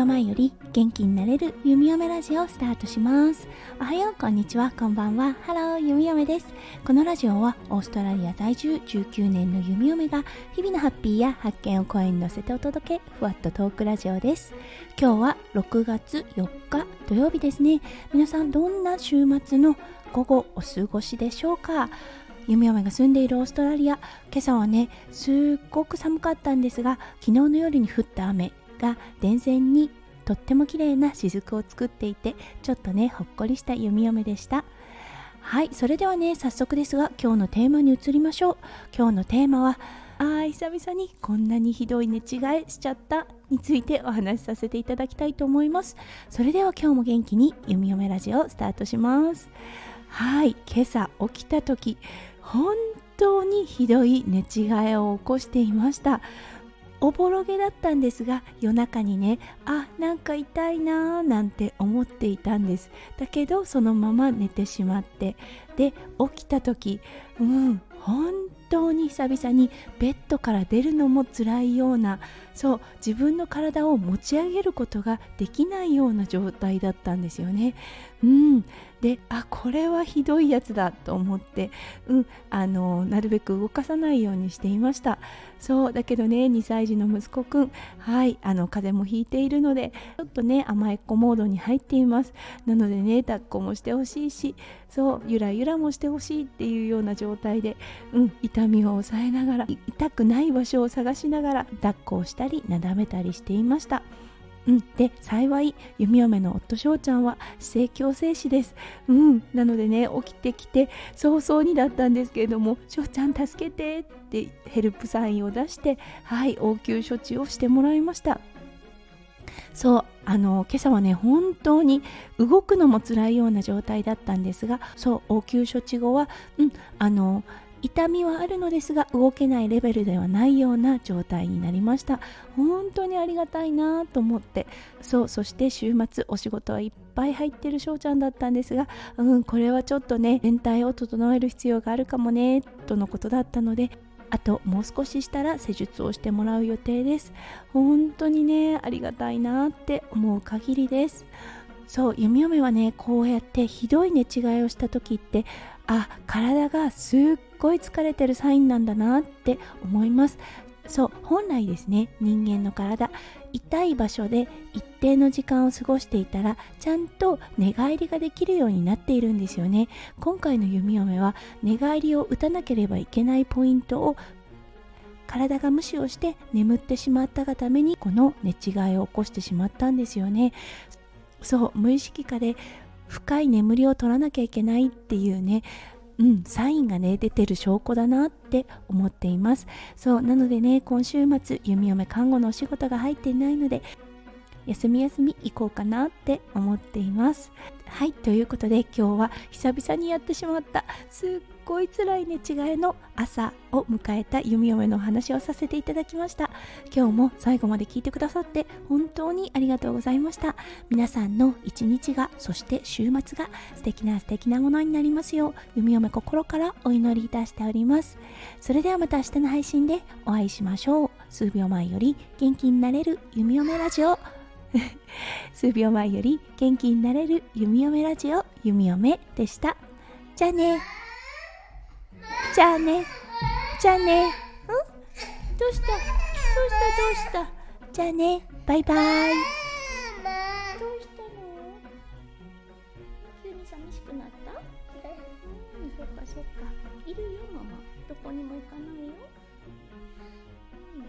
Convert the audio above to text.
秒前より元気になれる弓嫁ラジオをスタートします。おはようこんにちは。こんばんは。ハロー弓嫁です。このラジオはオーストラリア在住19年の弓嫁が日々のハッピーや発見を声に乗せてお届けふわっとトークラジオです。今日は6月4日土曜日ですね。皆さんどんな週末の午後お過ごしでしょうか？弓嫁が住んでいるオーストラリア。今朝はねすっごく寒かったんですが昨日の夜に降った雨が電線にとっても綺麗な雫を作っていてちょっとねほっこりした弓嫁でした。はいそれではね早速ですが今日のテーマに移りましょう。今日のテーマはあー久々にこんなにひどい寝違いしちゃったについてお話しさせていただきたいと思います。それでは今日も元気に弓嫁ラジオスタートします。はい今朝起きた時本当にひどい寝違いを起こしていました。おぼろげだったんですが夜中にねあなんか痛いなーなんて思っていたんです。だけどそのまま寝てしまって。で起きた時うん本当に久々にベッドから出るのも辛いようなそう自分の体を持ち上げることができないような状態だったんですよね。うん、であこれはひどいやつだと思って、うん、あのなるべく動かさないようにしていました。そうだけどね2歳児の息子くんはいあの風邪もひいているのでちょっとね甘えっ子モードに入っています。なのでね抱っこもしてほしいしそうゆらゆらもしてほしいっていうような状態で、うん、痛みを抑えながら痛くない場所を探しながら抱っこをしたりなだめたりしていました。うん、で幸い弓嫁の夫翔ちゃんは姿勢矯正士です、うん、なのでね起きてきて早々にだったんですけれども「翔ちゃん助けて」ってヘルプサインを出してはい応急処置をしてもらいました。そう。あの今朝はね本当に動くのも辛いような状態だったんですがそう応急処置後は、うん、あの痛みはあるのですが動けないレベルではないような状態になりました。本当にありがたいなと思って。そうそして週末お仕事はいっぱい入ってる翔ちゃんだったんですがうんこれはちょっとね全体を整える必要があるかもねとのことだったのであともう少ししたら施術をしてもらう予定です。本当にねありがたいなって思う限りです。そう弓嫁はねこうやってひどい寝違いをした時ってあ体がすっごい疲れてるサインなんだなって思います。そう本来ですね人間の体痛い場所で一定の時間を過ごしていたらちゃんと寝返りができるようになっているんですよね。今回の弓嫁は寝返りを打たなければいけないポイントを体が無視をして眠ってしまったがためにこの寝違いを起こしてしまったんですよね。そう無意識化で深い眠りを取らなきゃいけないっていうねうん、サインがね出てる証拠だなって思っています。そうなのでね今週末弓嫁看護のお仕事が入っていないので休み休み行こうかなって思っています。はいということで今日は久々にやってしまったすっごい辛い寝違いの朝を迎えた弓嫁のお話をさせていただきました。今日も最後まで聞いてくださって本当にありがとうございました。皆さんの一日がそして週末が素敵な素敵なものになりますよう弓嫁心からお祈りいたしております。それではまた明日の配信でお会いしましょう。数秒前より元気になれる弓嫁ラジオ。数秒前より元気になれる弓嫁ラジオ弓嫁でした。じゃあね。じゃあね。じゃあね。ん？どうした？どうした？どうした？じゃあね。バイバイ。どうしたの？急に寂しくなった？うんそっかそっか。いるよママ。どこにも行かないよ、うん。